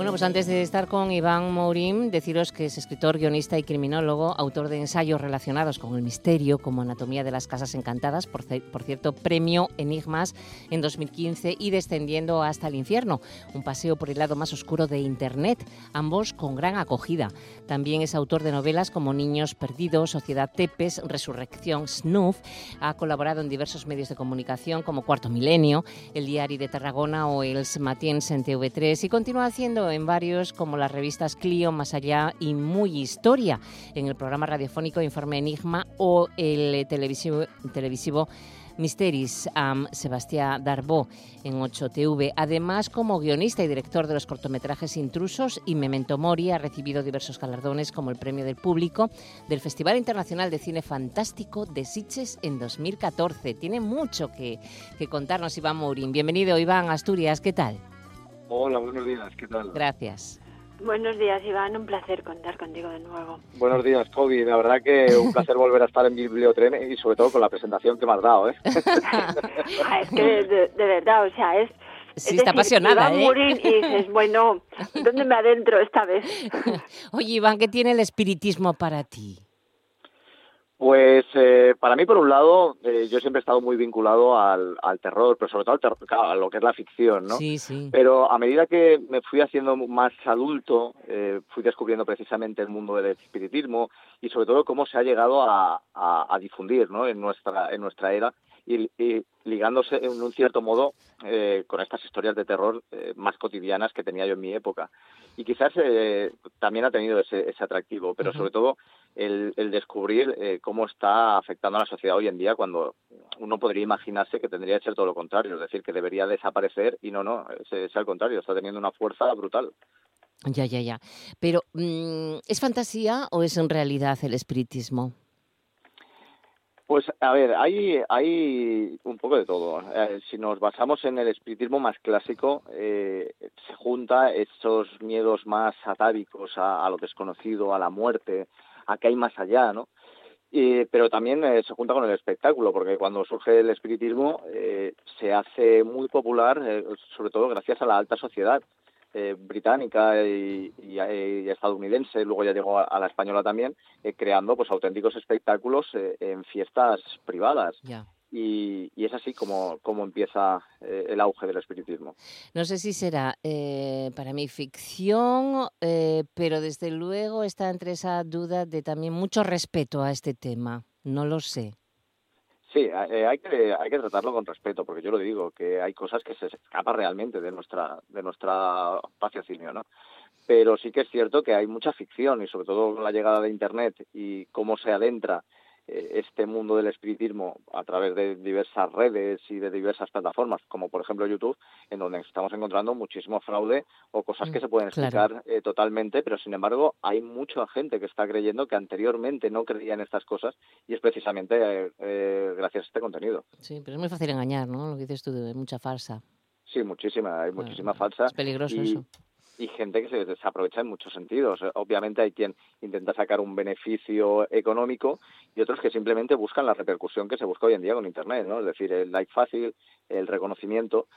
Bueno, pues antes de estar con Iván Mourim, deciros que es escritor, guionista y criminólogo, autor de ensayos relacionados con el misterio, como Anatomía de las Casas Encantadas, por, cierto, premio Enigmas en 2015 y Descendiendo hasta el Infierno, un paseo por el lado más oscuro de Internet, ambos con gran acogida. También es autor de novelas como Niños Perdidos, Sociedad Tepes, Resurrección, Snuff. Ha colaborado en diversos medios de comunicación como Cuarto Milenio, El Diario de Tarragona o El Matiens en TV3 y continúa haciendo en varios como las revistas Clio, Más Allá y Muy Historia, en el programa radiofónico Informe Enigma o el televisivo, televisivo Misteris am Sebastián Darbó en 8TV. Además, como guionista y director de los cortometrajes Intrusos y Memento Mori, ha recibido diversos galardones como el Premio del Público del Festival Internacional de Cine Fantástico de Sitges en 2014. Tiene mucho que, que contarnos Iván Mourín. Bienvenido, Iván Asturias. ¿Qué tal? Hola, buenos días, ¿qué tal? Gracias. Buenos días, Iván. Un placer contar contigo de nuevo. Buenos días, Kobe. La verdad que un placer volver a estar en Bibliotren y sobre todo con la presentación que me has dado, ¿eh? Ah, es que de, verdad, o sea, es... Sí, está apasionada, ¿eh? Morir y dices, bueno, ¿dónde me adentro esta vez? Oye, Iván, ¿qué tiene el espiritismo para ti? Pues eh, para mí, por un lado, eh, yo siempre he estado muy vinculado al, terror, pero sobre todo al a lo que es la ficción, ¿no? Sí, sí. Pero a medida que me fui haciendo más adulto, eh, fui descubriendo precisamente el mundo del espiritismo y sobre todo cómo se ha llegado a, a, difundir, ¿no? En nuestra en nuestra era y, ligándose en un cierto modo con estas historias de terror más cotidianas que tenía yo en mi época. Y quizás también ha tenido ese, ese atractivo, pero sobre todo el, descubrir eh, cómo está afectando a la sociedad hoy en día cuando uno podría imaginarse que tendría que ser todo lo contrario, es decir, que debería desaparecer y no, no, es, al contrario, está teniendo una fuerza brutal. Ya, ya, ya. Pero, mm, ¿es fantasía o es en realidad el espiritismo? Pues a ver, hay, hay un poco de todo. Eh, si nos basamos en el espiritismo más clásico, eh, se junta esos miedos más atávicos a, lo desconocido, a la muerte, a qué hay más allá, ¿no? pero también eh, se junta con el espectáculo, porque cuando surge el espiritismo eh, se hace muy popular, eh, sobre todo gracias a la alta sociedad británica y, estadounidense, luego ya llegó a, la española también, creando pues auténticos espectáculos en fiestas privadas. Y, es así como, como empieza eh, el auge del espiritismo. No sé si será eh, para mí ficción, eh, pero desde luego está entre esa duda de también mucho respeto a este tema. No lo sé. Sí, eh, hay que hay que tratarlo con respeto, porque yo lo digo que hay cosas que se escapan realmente de nuestra de nuestra raciocinio, ¿no? Pero sí que es cierto que hay mucha ficción y sobre todo con la llegada de Internet y cómo se adentra este mundo del espiritismo a través de diversas redes y de diversas plataformas, como por ejemplo YouTube, en donde estamos encontrando muchísimo fraude o cosas que mm, se pueden explicar eh, totalmente, pero sin embargo hay mucha gente que está creyendo que anteriormente no creía en estas cosas y es precisamente eh, gracias a este contenido. Sí, pero es muy fácil engañar, ¿no? Lo que dices tú de mucha farsa. Sí, muchísima, hay muchísima falsa. Es peligroso eso y gente que se desaprovecha en muchos sentidos. Obviamente hay quien intenta sacar un beneficio económico y otros que simplemente buscan la repercusión que se busca hoy en día con Internet, ¿no? Es decir, el like fácil, el reconocimiento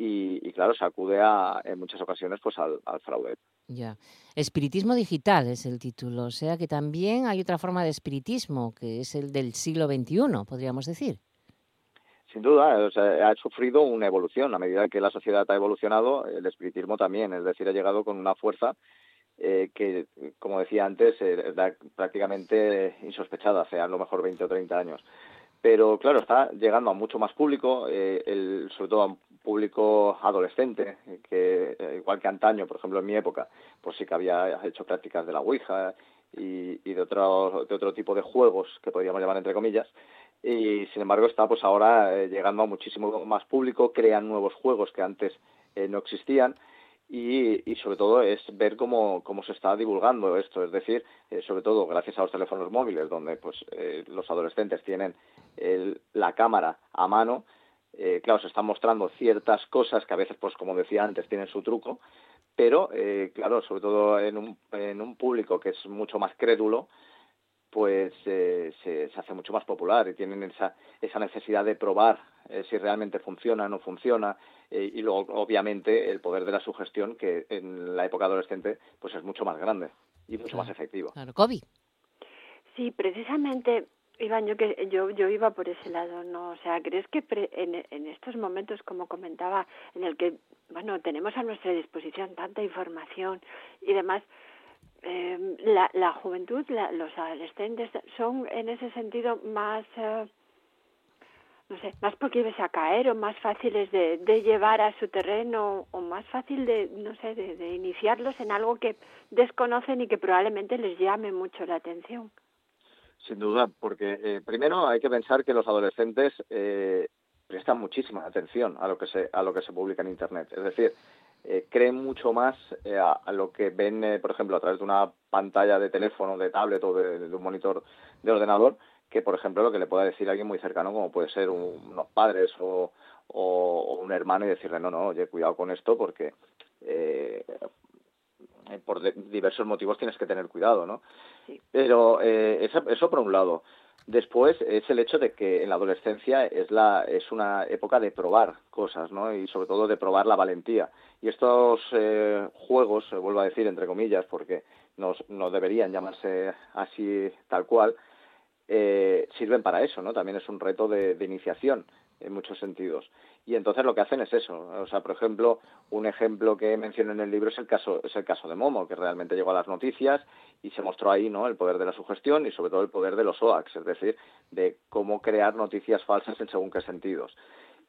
y, claro, se acude a, en muchas ocasiones pues al, al fraude. Ya. Espiritismo digital es el título, o sea que también hay otra forma de espiritismo, que es el del siglo XXI, podríamos decir. Sin duda, ha sufrido una evolución. A medida que la sociedad ha evolucionado, el espiritismo también, es decir, ha llegado con una fuerza eh, que, como decía antes, era prácticamente insospechada hace a lo mejor 20 o 30 años. Pero claro, está llegando a mucho más público, eh, el, sobre todo a un público adolescente, que eh, igual que antaño, por ejemplo en mi época, pues sí que había hecho prácticas de la Ouija y, y de, otro, de otro tipo de juegos que podríamos llamar entre comillas, y sin embargo está pues ahora eh, llegando a muchísimo más público, crean nuevos juegos que antes eh, no existían y, sobre todo es ver cómo, cómo se está divulgando esto, es decir, eh, sobre todo gracias a los teléfonos móviles donde pues los adolescentes tienen la cámara a mano, claro, se están mostrando ciertas cosas que a veces pues como decía antes tienen su truco, pero claro, sobre todo en un, en un público que es mucho más crédulo, pues eh, se, se, hace mucho más popular y tienen esa, esa necesidad de probar eh, si realmente funciona o no funciona eh, y luego obviamente el poder de la sugestión que en la época adolescente pues es mucho más grande y mucho más efectivo. Claro, COVID. Sí, precisamente Iván, yo que yo yo iba por ese lado, no, o sea, ¿crees que en, en estos momentos, como comentaba, en el que bueno tenemos a nuestra disposición tanta información y demás, eh, la, la juventud, la, los adolescentes son en ese sentido más, eh, no sé, más proclives a caer o más fáciles de, de llevar a su terreno o más fácil de, no sé, de iniciarlos en algo que desconocen y que probablemente les llame mucho la atención. Sin duda, porque eh, primero hay que pensar que los adolescentes eh, prestan muchísima atención a lo que se a lo que se publica en internet. Es decir, eh, creen mucho más eh, a, lo que ven, eh, por ejemplo, a través de una pantalla de teléfono, de tablet o de, un monitor de ordenador, que, por ejemplo, lo que le pueda decir alguien muy cercano, como puede ser unos padres o, o, un hermano, y decirle, no, no, oye, cuidado con esto porque por diversos motivos tienes que tener cuidado, ¿no? Pero eso, eso por un lado. Después es el hecho de que en la adolescencia es, la, es una época de probar cosas, ¿no? Y sobre todo de probar la valentía. Y estos eh, juegos, vuelvo a decir entre comillas, porque no, no deberían llamarse así tal cual, eh, sirven para eso, ¿no? También es un reto de, de iniciación en muchos sentidos. Y entonces lo que hacen es eso. O sea, por ejemplo, un ejemplo que menciono en el libro es el caso, es el caso de Momo, que realmente llegó a las noticias y se mostró ahí, ¿no? El poder de la sugestión y sobre todo el poder de los OAX, es decir, de cómo crear noticias falsas en según qué sentidos.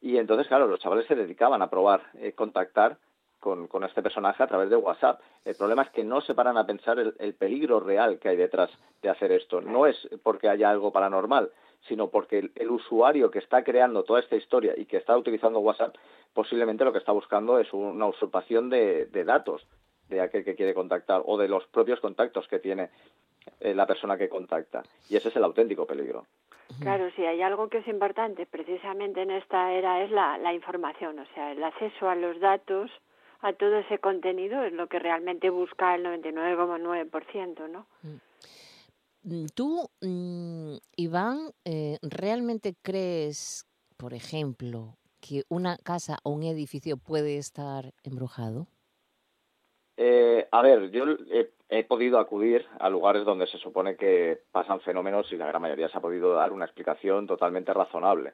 Y entonces, claro, los chavales se dedicaban a probar eh, contactar con, con, este personaje a través de WhatsApp. El problema es que no se paran a pensar el, el peligro real que hay detrás de hacer esto. No es porque haya algo paranormal, sino porque el, usuario que está creando toda esta historia y que está utilizando WhatsApp posiblemente lo que está buscando es una usurpación de, datos de aquel que quiere contactar o de los propios contactos que tiene eh, la persona que contacta. Y ese es el auténtico peligro. Claro, si hay algo que es importante precisamente en esta era es la, la información, o sea, el acceso a los datos, a todo ese contenido es lo que realmente busca el 99,9%, ¿no? Mm. Mm, tú, mm, Iván, eh, ¿realmente crees, por ejemplo, que una casa o un edificio puede estar embrujado? Eh, a ver, yo he, podido acudir a lugares donde se supone que pasan fenómenos y la gran mayoría se ha podido dar una explicación totalmente razonable.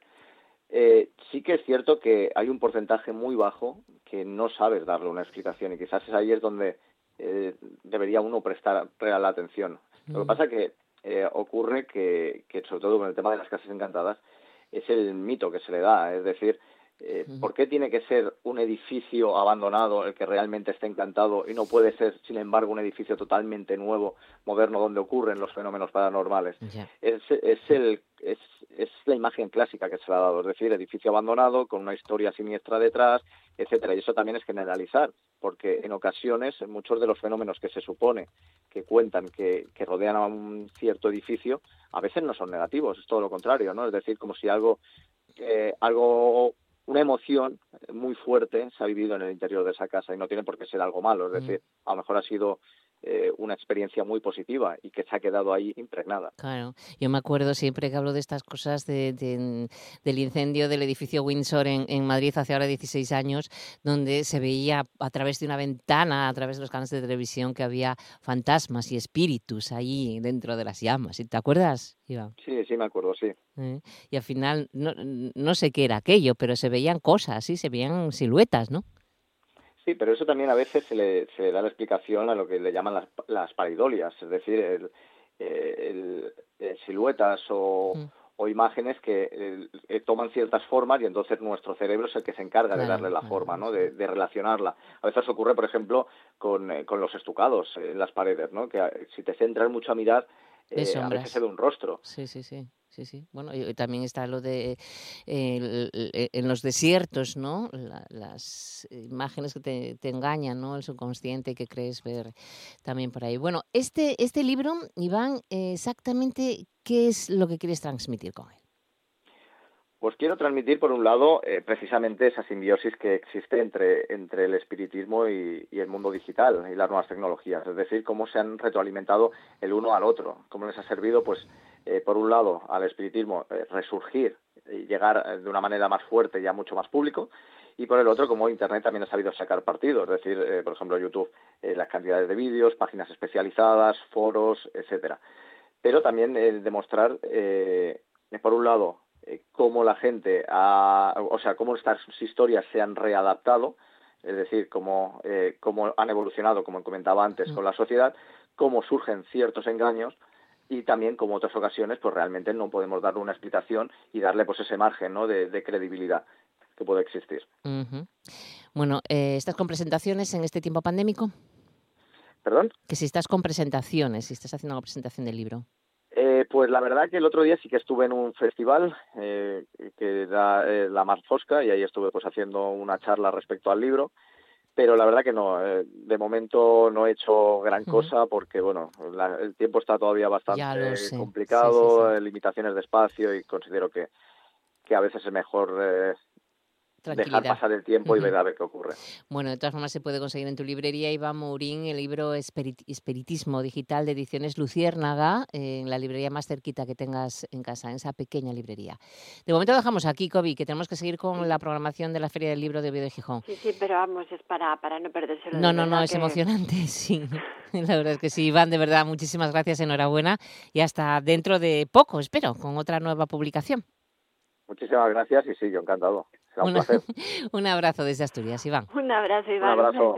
Eh, sí que es cierto que hay un porcentaje muy bajo que no sabes darle una explicación y quizás ahí es donde eh, debería uno prestar real atención. Lo que pasa que eh, ocurre que, que, sobre todo con el tema de las casas encantadas, es el mito que se le da, es decir, eh, ¿Por qué tiene que ser un edificio abandonado el que realmente esté encantado y no puede ser, sin embargo, un edificio totalmente nuevo, moderno, donde ocurren los fenómenos paranormales? Es, es, el, es, es, la imagen clásica que se le ha dado, es decir, edificio abandonado con una historia siniestra detrás, etcétera. Y eso también es generalizar, porque en ocasiones muchos de los fenómenos que se supone que cuentan que, que rodean a un cierto edificio, a veces no son negativos, es todo lo contrario, ¿no? Es decir, como si algo eh, algo una emoción muy fuerte se ha vivido en el interior de esa casa y no tiene por qué ser algo malo, es mm. decir, a lo mejor ha sido eh, una experiencia muy positiva y que se ha quedado ahí impregnada. Claro, yo me acuerdo siempre que hablo de estas cosas de, del incendio del edificio Windsor en, en, Madrid hace ahora 16 años, donde se veía a través de una ventana, a través de los canales de televisión, que había fantasmas y espíritus ahí dentro de las llamas. ¿Te acuerdas, Iván? Sí, sí, me acuerdo, sí. ¿Eh? Y al final, no, no sé qué era aquello, pero se veían cosas, sí, se veían siluetas, ¿no? Sí, pero eso también a veces se le, se da la explicación a lo que le llaman las, las paridolias, es decir, el, el, siluetas o, mm. o, imágenes que toman ciertas formas y entonces nuestro cerebro es el que se encarga de darle la forma, ¿no? De, de, relacionarla. A veces ocurre, por ejemplo, con, eh, con los estucados en las paredes, ¿no? Que si te centras mucho a mirar, eh, a veces se ve un rostro. Sí, sí, sí sí, sí. Bueno, y también está lo de en los desiertos, ¿no? las imágenes que te, engañan, ¿no? El subconsciente que crees ver también por ahí. Bueno, este, este libro, Iván, exactamente qué es lo que quieres transmitir con él. Pues quiero transmitir, por un lado, eh, precisamente esa simbiosis que existe entre, entre el espiritismo y, el mundo digital y las nuevas tecnologías, es decir, cómo se han retroalimentado el uno al otro, cómo les ha servido, pues, eh, por un lado, al espiritismo eh, resurgir y llegar eh, de una manera más fuerte y a mucho más público, y por el otro, como Internet también ha sabido sacar partido, es decir, por ejemplo, YouTube, las cantidades de vídeos, páginas especializadas, foros, etcétera. Pero también demostrar, por un lado, cómo la gente ha, o sea, cómo estas historias se han readaptado, es decir, cómo, cómo han evolucionado, como comentaba antes, con la sociedad, cómo surgen ciertos engaños y también como otras ocasiones pues realmente no podemos darle una explicación y darle pues ese margen ¿no? de, credibilidad que puede existir. Bueno, eh, ¿estás con presentaciones en este tiempo pandémico? ¿Perdón? Que si estás con presentaciones, si estás haciendo una presentación del libro. Eh, pues la verdad que el otro día sí que estuve en un festival eh, que da eh, la Mar Fosca y ahí estuve pues haciendo una charla respecto al libro pero la verdad que no, eh, de momento no he hecho gran cosa porque, bueno, el tiempo está todavía bastante complicado, limitaciones de espacio y considero que, que a veces es mejor eh, dejar pasar el tiempo y ver a ver qué ocurre. Bueno, de todas formas se puede conseguir en tu librería Iván Mourín el libro Espiritismo Digital de Ediciones Luciérnaga, en la librería más cerquita que tengas en casa, en esa pequeña librería. De momento dejamos aquí, Kobe, que tenemos que seguir con la programación de la Feria del Libro de Oviedo de Gijón. Sí, sí, pero vamos, es para, para no perderse No, no, no, es emocionante, sí. La verdad es que sí, Iván, de verdad, muchísimas gracias, enhorabuena y hasta dentro de poco, espero, con otra nueva publicación. Muchísimas gracias y sí, yo encantado. un, abrazo desde Asturias, Iván. Un abrazo, Iván. Un abrazo.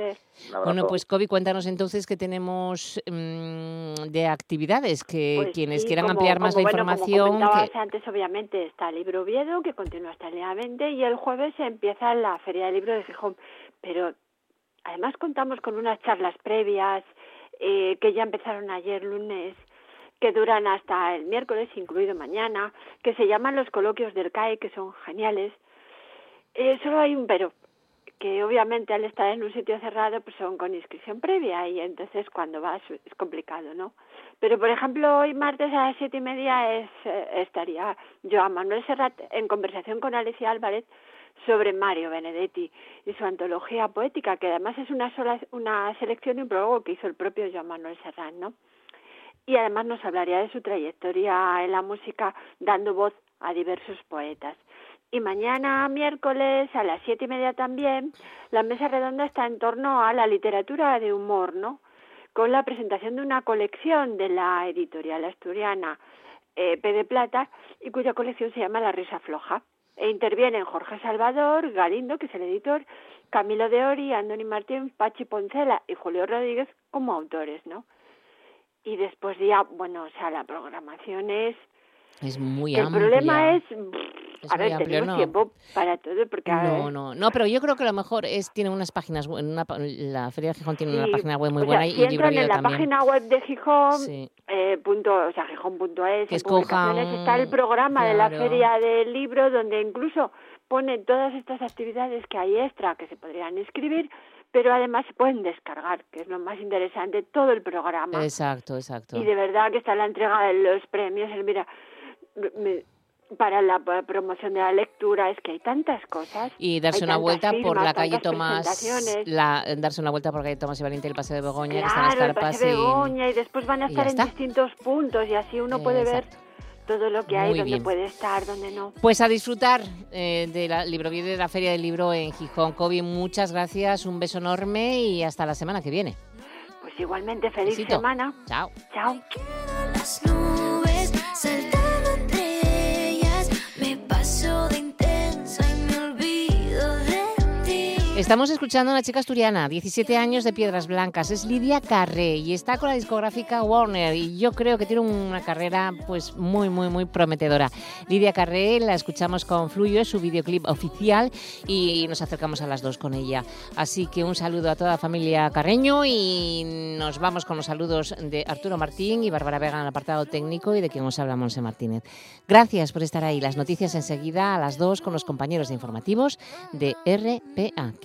Bueno, pues Kobe, cuéntanos entonces qué tenemos mm, de actividades, que pues quienes quieran ampliar más la información. Como antes, obviamente, está el libro Oviedo, que continúa hasta el día 20, y el jueves empieza la Feria del Libro de Gijón. Pero además contamos con unas charlas previas eh, que ya empezaron ayer lunes que duran hasta el miércoles, incluido mañana, que se llaman los coloquios del CAE, que son geniales, solo hay un pero, que obviamente al estar en un sitio cerrado pues son con inscripción previa y entonces cuando vas es complicado, ¿no? Pero por ejemplo hoy martes a las siete y media es, eh, estaría Joan Manuel Serrat en conversación con Alicia Álvarez sobre Mario Benedetti y su antología poética, que además es una sola una selección y un prólogo que hizo el propio Joan Manuel Serrat, ¿no? Y además nos hablaría de su trayectoria en la música dando voz a diversos poetas. Y mañana, miércoles, a las siete y media también, la mesa redonda está en torno a la literatura de humor, ¿no? Con la presentación de una colección de la editorial asturiana eh, P de Plata, y cuya colección se llama La Risa Floja. E intervienen Jorge Salvador, Galindo, que es el editor, Camilo de Ori, Andoni Martín, Pachi Poncela y Julio Rodríguez como autores, ¿no? Y después ya, bueno, o sea, la programación es es muy El problema es a tenemos tiempo para todo. Porque, no, no, no, pero yo creo que lo mejor es, tiene unas páginas, una, la Feria de Gijón tiene una página web muy buena y entran en la página web de Gijón, eh, punto, o sea, gijón.es, está el programa de la Feria del Libro, donde incluso pone todas estas actividades que hay extra que se podrían inscribir pero además se pueden descargar, que es lo más interesante, todo el programa. Exacto, exacto. Y de verdad que está la entrega de los premios, mira, para la promoción de la lectura, es que hay tantas cosas. Y darse una vuelta por la calle Tomás, la, darse una vuelta por la calle Tomás y Valiente y el Paseo de Begoña, que están las carpas. El Paseo de Begoña, y, después van a estar en distintos puntos y así uno puede ver todo lo que hay, donde puede estar, donde no. Pues a disfrutar eh, de la libro de la Feria del Libro en Gijón. Kobe, muchas gracias, un beso enorme y hasta la semana que viene. Pues igualmente, feliz semana. Chao. Chao. Estamos escuchando a una chica asturiana, 17 años de Piedras Blancas, es Lidia Carré y está con la discográfica Warner y yo creo que tiene una carrera pues muy muy muy prometedora. Lidia Carré la escuchamos con Fluyo, es su videoclip oficial y nos acercamos a las dos con ella. Así que un saludo a toda la familia Carreño y nos vamos con los saludos de Arturo Martín y Bárbara Vega en el apartado técnico y de quien os habla Monse Martínez. Gracias por estar ahí. Las noticias enseguida a las dos con los compañeros de informativos de RPA.